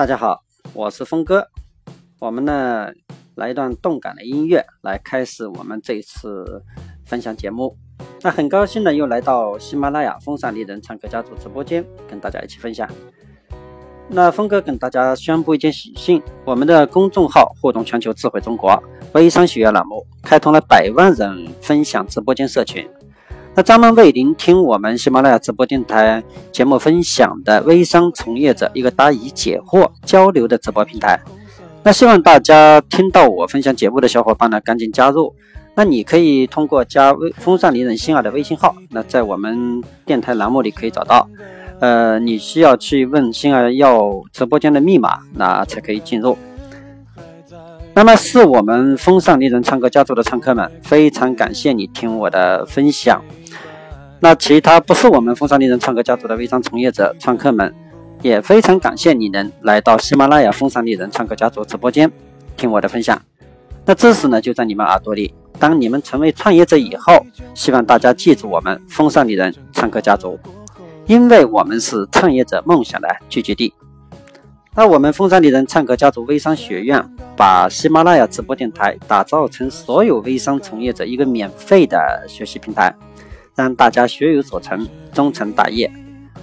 大家好，我是峰哥。我们呢来一段动感的音乐，来开始我们这一次分享节目。那很高兴呢，又来到喜马拉雅风尚丽人唱歌家族直播间，跟大家一起分享。那峰哥跟大家宣布一件喜讯：我们的公众号“互动全球智慧中国”微商学院栏目开通了百万人分享直播间社群。那专门为聆听我们喜马拉雅直播电台节目分享的微商从业者一个答疑解惑交流的直播平台。那希望大家听到我分享节目的小伙伴呢，赶紧加入。那你可以通过加微风尚丽人心儿的微信号，那在我们电台栏目里可以找到。呃，你需要去问心儿要直播间的密码，那才可以进入。那么是我们风尚丽人唱歌家族的唱客们，非常感谢你听我的分享。那其他不是我们风尚丽人唱歌家族的微商从业者、创客们，也非常感谢你能来到喜马拉雅风尚丽人唱歌家族直播间听我的分享。那知识呢就在你们耳朵里。当你们成为创业者以后，希望大家记住我们风尚丽人唱歌家族，因为我们是创业者梦想的聚集地。那我们风尚丽人唱歌家族微商学院把喜马拉雅直播电台打造成所有微商从业者一个免费的学习平台。让大家学有所成，终成大业。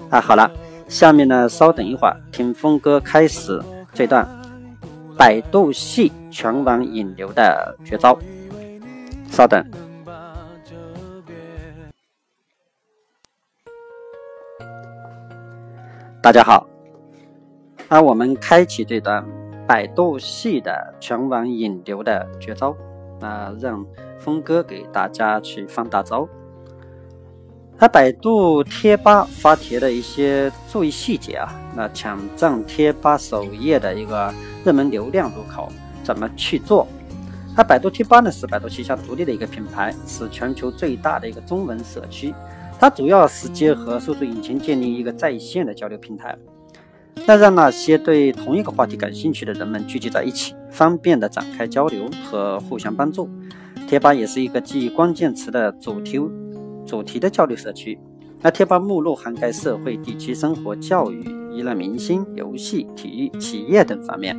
啊，好了，下面呢，稍等一会儿，听峰哥开始这段百度系全网引流的绝招。稍等。大家好，那我们开启这段百度系的全网引流的绝招。那让峰哥给大家去放大招。那百度贴吧发帖的一些注意细节啊，那抢占贴吧首页的一个热门流量入口怎么去做？那百度贴吧呢是百度旗下独立的一个品牌，是全球最大的一个中文社区。它主要是结合搜索引擎建立一个在线的交流平台，那让那些对同一个话题感兴趣的人们聚集在一起，方便的展开交流和互相帮助。贴吧也是一个基于关键词的主题。主题的交流社区，那贴吧目录涵盖社会、地区、生活、教育、娱乐、明星、游戏、体育、企业等方面。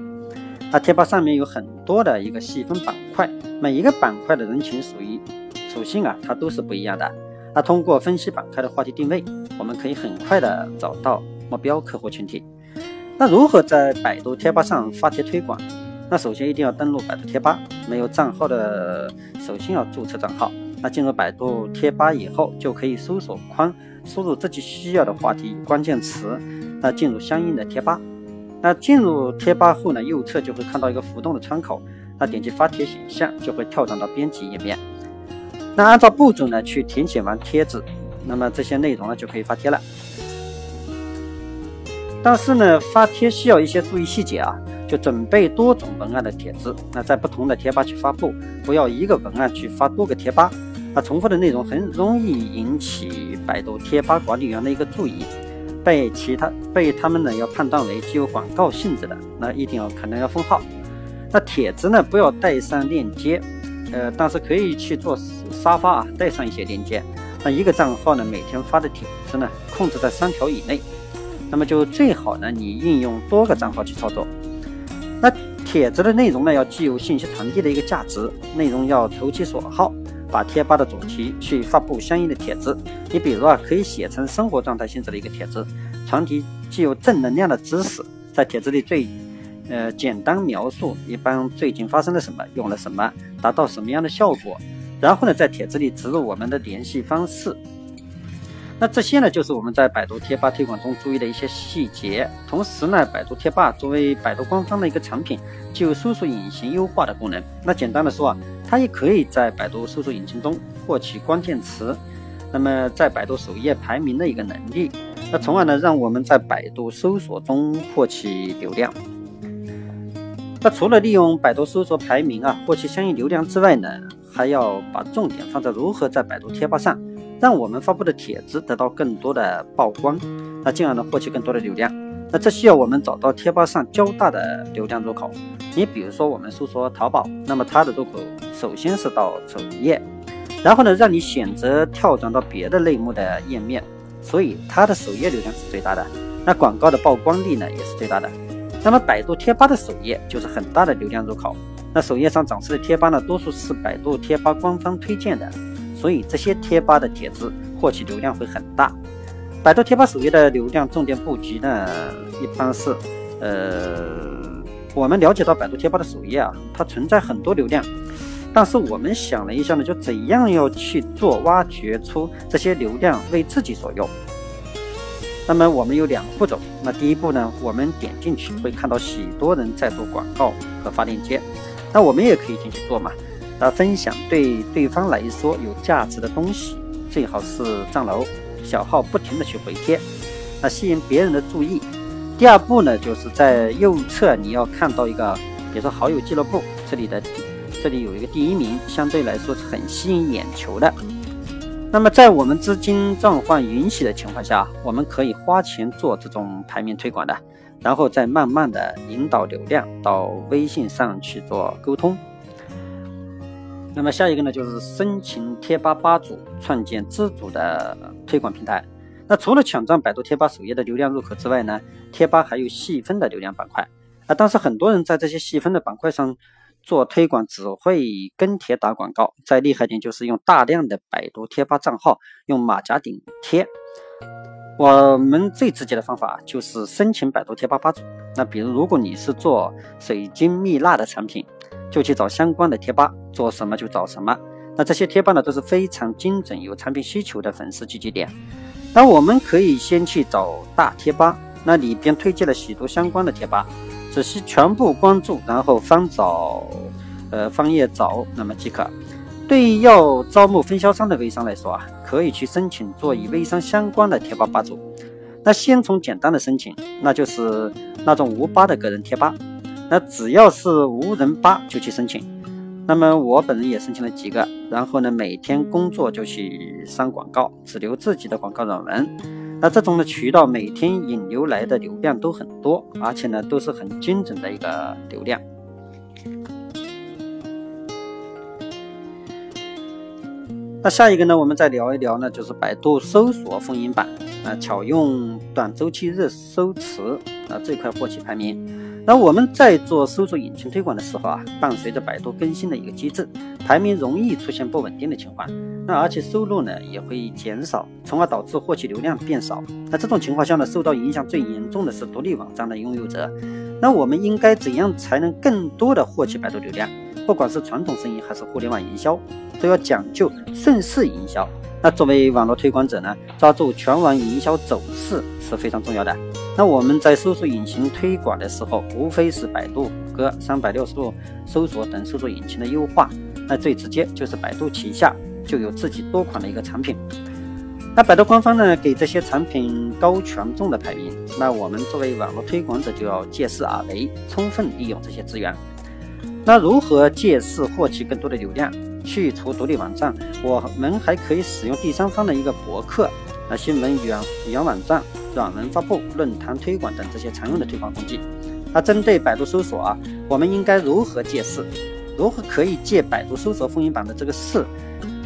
那贴吧上面有很多的一个细分板块，每一个板块的人群属于属性啊，它都是不一样的。那通过分析板块的话题定位，我们可以很快的找到目标客户群体。那如何在百度贴吧上发帖推广？那首先一定要登录百度贴吧，没有账号的，首先要注册账号。那进入百度贴吧以后，就可以搜索框输入自己需要的话题关键词，那进入相应的贴吧。那进入贴吧后呢，右侧就会看到一个浮动的窗口，那点击发帖选项就会跳转到编辑页面。那按照步骤呢去填写完帖子，那么这些内容呢就可以发帖了。但是呢，发帖需要一些注意细节啊，就准备多种文案的帖子，那在不同的贴吧去发布，不要一个文案去发多个贴吧。那重复的内容很容易引起百度贴吧管理员的一个注意，被其他被他们呢要判断为具有广告性质的，那一定要可能要封号。那帖子呢不要带上链接，呃，但是可以去做沙发啊，带上一些链接。那一个账号呢每天发的帖子呢控制在三条以内，那么就最好呢你应用多个账号去操作。那帖子的内容呢要具有信息传递的一个价值，内容要投其所好。把贴吧的主题去发布相应的帖子，你比如啊，可以写成生活状态性质的一个帖子，传递具有正能量的知识，在帖子里最，呃，简单描述一般最近发生了什么，用了什么，达到什么样的效果，然后呢，在帖子里植入我们的联系方式。那这些呢，就是我们在百度贴吧推广中注意的一些细节。同时呢，百度贴吧作为百度官方的一个产品，具有搜索引擎优化的功能。那简单的说啊，它也可以在百度搜索引擎中获取关键词，那么在百度首页排名的一个能力。那从而呢，让我们在百度搜索中获取流量。那除了利用百度搜索排名啊，获取相应流量之外呢，还要把重点放在如何在百度贴吧上。让我们发布的帖子得到更多的曝光，那进而呢获取更多的流量。那这需要我们找到贴吧上较大的流量入口。你比如说我们搜索淘宝，那么它的入口首先是到首页，然后呢让你选择跳转到别的类目的页面，所以它的首页流量是最大的。那广告的曝光率呢也是最大的。那么百度贴吧的首页就是很大的流量入口。那首页上展示的贴吧呢，多数是百度贴吧官方推荐的，所以这些贴吧的帖子获取流量会很大。百度贴吧首页的流量重点布局呢，一般是，呃，我们了解到百度贴吧的首页啊，它存在很多流量，但是我们想了一下呢，就怎样要去做挖掘出这些流量为自己所用。那么我们有两个步骤，那第一步呢，我们点进去会看到许多人在做广告和发链接。那我们也可以进去做嘛，那分享对对方来说有价值的东西，最好是赞楼，小号不停的去回贴，那吸引别人的注意。第二步呢，就是在右侧你要看到一个，比如说好友俱乐部，这里的这里有一个第一名，相对来说是很吸引眼球的。那么在我们资金状况允许的情况下，我们可以花钱做这种排名推广的。然后再慢慢的引导流量到微信上去做沟通。那么下一个呢，就是申请贴吧吧主，创建自主的推广平台。那除了抢占百度贴吧首页的流量入口之外呢，贴吧还有细分的流量板块啊。但是很多人在这些细分的板块上做推广，只会跟帖打广告。再厉害点，就是用大量的百度贴吧账号，用马甲顶贴。我们最直接的方法就是申请百度贴吧吧主。那比如，如果你是做水晶蜜蜡的产品，就去找相关的贴吧，做什么就找什么。那这些贴吧呢都是非常精准、有产品需求的粉丝聚集点。那我们可以先去找大贴吧，那里边推荐了许多相关的贴吧，只需全部关注，然后翻找，呃，翻页找，那么即可。对于要招募分销商的微商来说啊，可以去申请做与微商相关的贴吧吧主。那先从简单的申请，那就是那种无吧的个人贴吧。那只要是无人吧就去申请。那么我本人也申请了几个，然后呢，每天工作就去删广告，只留自己的广告软文。那这种的渠道每天引流来的流量都很多，而且呢都是很精准的一个流量。那下一个呢，我们再聊一聊呢，就是百度搜索风云榜啊，巧用短周期热搜词啊这块获取排名。那我们在做搜索引擎推广的时候啊，伴随着百度更新的一个机制，排名容易出现不稳定的情况。那而且收入呢也会减少，从而导致获取流量变少。那这种情况下呢，受到影响最严重的是独立网站的拥有者。那我们应该怎样才能更多的获取百度流量？不管是传统生意还是互联网营销，都要讲究顺势营销。那作为网络推广者呢，抓住全网营销走势是非常重要的。那我们在搜索引擎推广的时候，无非是百度、谷歌、三百六十度搜索等搜索引擎的优化。那最直接就是百度旗下就有自己多款的一个产品。那百度官方呢，给这些产品高权重的排名。那我们作为网络推广者，就要借势而为，充分利用这些资源。那如何借势获取更多的流量？去除独立网站，我们还可以使用第三方的一个博客、啊新闻源源网站、软文发布、论坛推广等这些常用的推广工具。那针对百度搜索啊，我们应该如何借势？如何可以借百度搜索风云榜的这个势？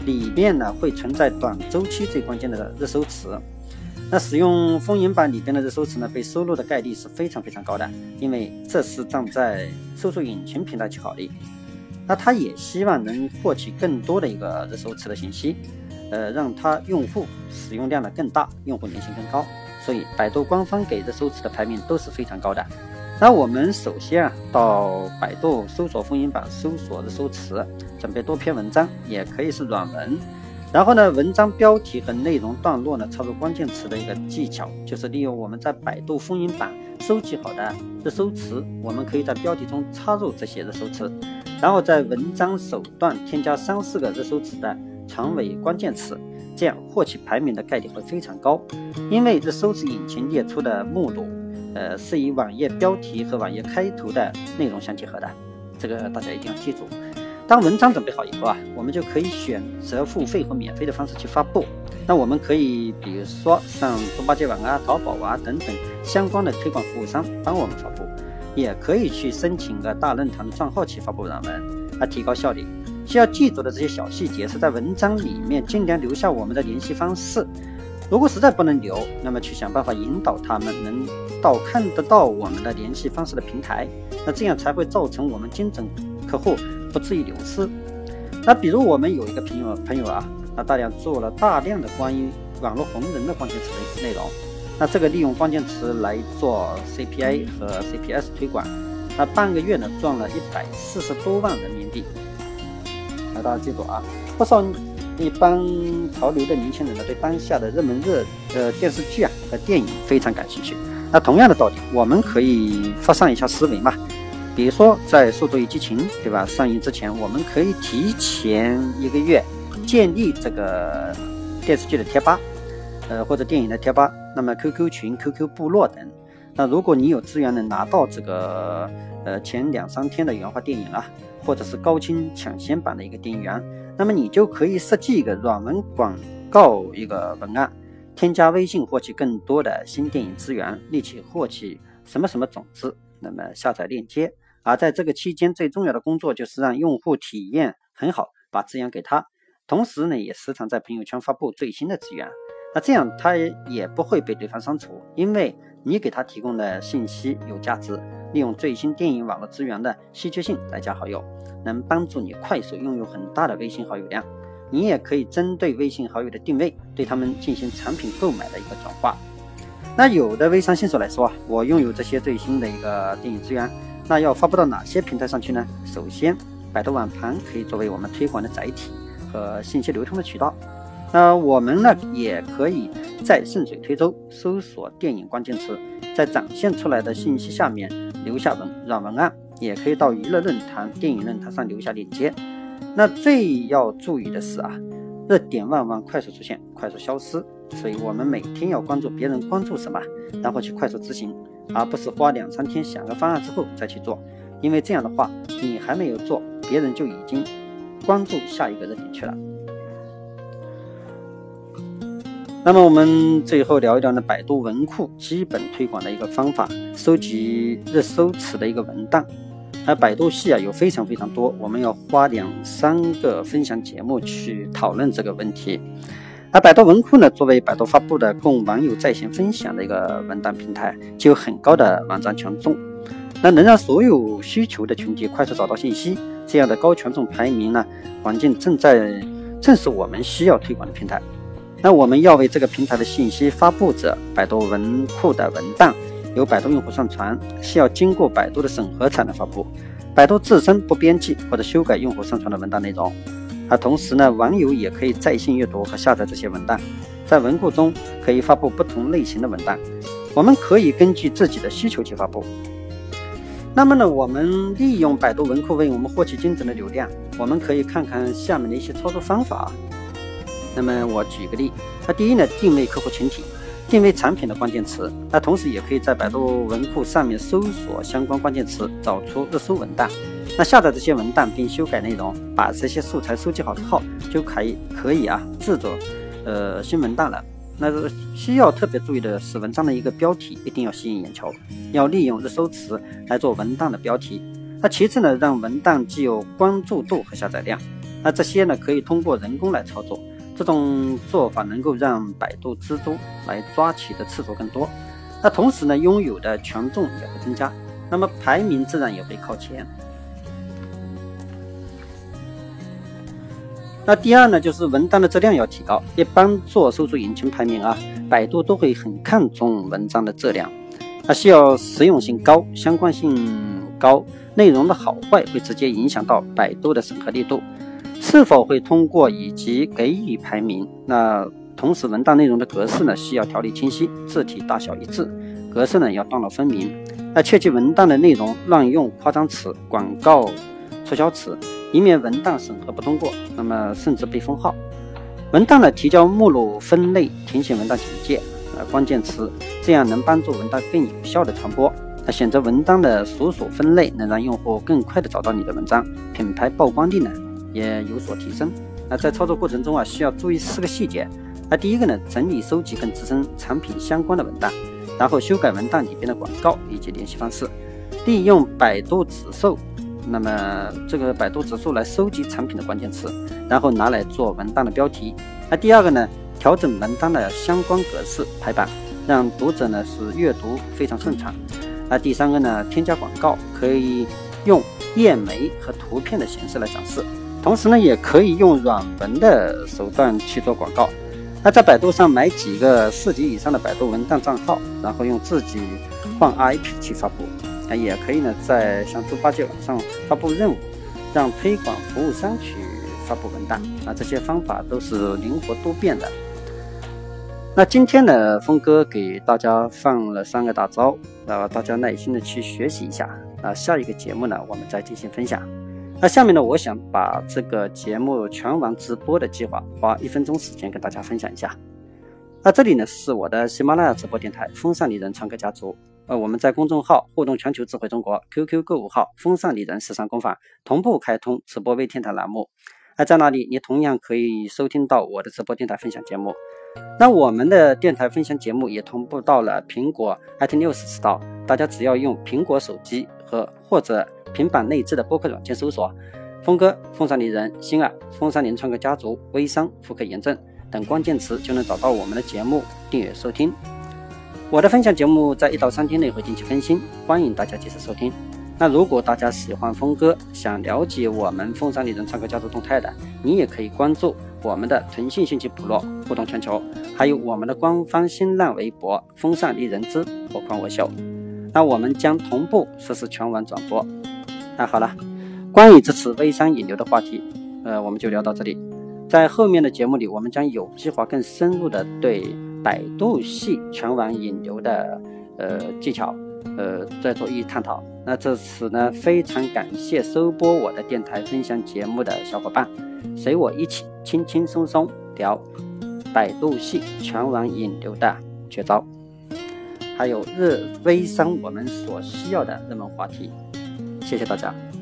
里面呢会存在短周期最关键的热搜词。那使用风云榜里边的热搜词呢，被收录的概率是非常非常高的，因为这是站在搜索引擎平台去考虑。那他也希望能获取更多的一个热搜词的信息，呃，让他用户使用量呢更大，用户粘性更高。所以百度官方给热搜词的排名都是非常高的。那我们首先啊，到百度搜索风云榜搜索热搜词，准备多篇文章，也可以是软文。然后呢，文章标题和内容段落呢，插入关键词的一个技巧，就是利用我们在百度风云榜收集好的热搜词，我们可以在标题中插入这些热搜词，然后在文章首段添加三四个热搜词的长尾关键词，这样获取排名的概率会非常高。因为这搜索引擎列出的目录，呃，是以网页标题和网页开头的内容相结合的，这个大家一定要记住。当文章准备好以后啊，我们就可以选择付费和免费的方式去发布。那我们可以比如说上猪八戒网啊、淘宝啊等等相关的推广服务商帮我们发布，也可以去申请个大论坛的账号去发布软文，来提高效率。需要记住的这些小细节是在文章里面尽量留下我们的联系方式。如果实在不能留，那么去想办法引导他们能到看得到我们的联系方式的平台，那这样才会造成我们精准客户不至于流失。那比如我们有一个朋友朋友啊，那大量做了大量的关于网络红人的关键词的内容，那这个利用关键词来做 CPA 和 CPS 推广，那半个月呢赚了一百四十多万人民币。大家记住啊，不少一般潮流的年轻人呢对当下的热门热呃电视剧啊和电影非常感兴趣。那同样的道理，我们可以发散一下思维嘛。比如说，在《速度与激情》对吧上映之前，我们可以提前一个月建立这个电视剧的贴吧，呃或者电影的贴吧，那么 QQ 群、QQ 部落等。那如果你有资源能拿到这个呃前两三天的原画电影啊，或者是高清抢先版的一个电影源，那么你就可以设计一个软文广告一个文案，添加微信获取更多的新电影资源，立即获取什么什么种子，那么下载链接。而在这个期间，最重要的工作就是让用户体验很好，把资源给他，同时呢，也时常在朋友圈发布最新的资源。那这样他也不会被对方删除，因为你给他提供的信息有价值。利用最新电影网络资源的稀缺性来加好友，能帮助你快速拥有很大的微信好友量。你也可以针对微信好友的定位，对他们进行产品购买的一个转化。那有的微商新手来说啊，我拥有这些最新的一个电影资源。那要发布到哪些平台上去呢？首先，百度网盘可以作为我们推广的载体和信息流通的渠道。那我们呢，也可以在顺水推舟搜索电影关键词，在展现出来的信息下面留下文软文案，也可以到娱乐论坛、电影论坛上留下链接。那最要注意的是啊，热点往往快速出现，快速消失，所以我们每天要关注别人关注什么，然后去快速执行。而不是花两三天想个方案之后再去做，因为这样的话，你还没有做，别人就已经关注下一个热点去了。那么我们最后聊一聊呢，百度文库基本推广的一个方法，收集热搜词的一个文档。那百度系啊有非常非常多，我们要花两三个分享节目去讨论这个问题。而百度文库呢，作为百度发布的供网友在线分享的一个文档平台，具有很高的网站权重，那能让所有需求的群体快速找到信息，这样的高权重排名呢环境正在正是我们需要推广的平台。那我们要为这个平台的信息发布者，百度文库的文档由百度用户上传，需要经过百度的审核才能发布，百度自身不编辑或者修改用户上传的文档内容。啊同时呢，网友也可以在线阅读和下载这些文档，在文库中可以发布不同类型的文档，我们可以根据自己的需求去发布。那么呢，我们利用百度文库为我们获取精准的流量，我们可以看看下面的一些操作方法。那么我举个例，那第一呢，定位客户群体，定位产品的关键词，那同时也可以在百度文库上面搜索相关关键词，找出热搜文档。那下载这些文档并修改内容，把这些素材收集好之后，就可以可以啊制作呃新文档了。那需要特别注意的是，文章的一个标题一定要吸引眼球，要利用热搜词来做文档的标题。那其次呢，让文档既有关注度和下载量。那这些呢，可以通过人工来操作。这种做法能够让百度蜘蛛来抓取的次数更多。那同时呢，拥有的权重也会增加，那么排名自然也会靠前。那第二呢，就是文章的质量要提高。一般做搜索引擎排名啊，百度都会很看重文章的质量。它需要实用性高、相关性高，内容的好坏会直接影响到百度的审核力度，是否会通过以及给予排名。那同时，文档内容的格式呢，需要条理清晰，字体大小一致，格式呢要段落分明。那切记文档的内容乱用夸张词、广告促销词。以免文档审核不通过，那么甚至被封号。文档的提交目录分类，填写文档简介、呃关键词，这样能帮助文档更有效的传播。那选择文档的所属分类，能让用户更快的找到你的文章，品牌曝光率呢也有所提升。那在操作过程中啊，需要注意四个细节。那第一个呢，整理收集跟自身产品相关的文档，然后修改文档里边的广告以及联系方式，利用百度指数。那么这个百度指数来收集产品的关键词，然后拿来做文档的标题。那第二个呢，调整文档的相关格式排版，让读者呢是阅读非常顺畅。那第三个呢，添加广告可以用页眉和图片的形式来展示，同时呢也可以用软文的手段去做广告。那在百度上买几个四级以上的百度文档账号，然后用自己换 IP 去发布。那，也可以呢在像猪八戒网上发布任务，让推广服务商去发布文档。那，这些方法都是灵活多变的。那今天呢，峰哥给大家放了三个大招，后大家耐心的去学习一下。那，下一个节目呢，我们再进行分享。那下面呢，我想把这个节目全网直播的计划，花一分钟时间跟大家分享一下。那这里呢是我的喜马拉雅直播电台“风尚丽人唱歌家族”。呃，我们在公众号“互动全球智慧中国 ”QQ 购物号“风尚丽人时尚工坊”同步开通直播微电台栏目。那在那里，你同样可以收听到我的直播电台分享节目。那我们的电台分享节目也同步到了苹果 iTunes Store，大家只要用苹果手机和或者。平板内置的播客软件搜索“峰哥”“风尚丽人”“星儿”“风尚林创客家族”“微商”“妇科炎症”等关键词，就能找到我们的节目，订阅收听。我的分享节目在一到三天内会定期更新，欢迎大家及时收听。那如果大家喜欢峰哥，想了解我们风尚丽人创客家族动态的，你也可以关注我们的腾讯信息部落“互动全球”，还有我们的官方新浪微博“风尚丽人之我狂我秀”。那我们将同步实施全网转播。那好了，关于这次微商引流的话题，呃，我们就聊到这里。在后面的节目里，我们将有计划更深入的对百度系全网引流的呃技巧，呃，再做一探讨。那这次呢，非常感谢收播我的电台分享节目的小伙伴，随我一起轻轻松松聊百度系全网引流的绝招，还有日微商我们所需要的热门话题。谢谢大家。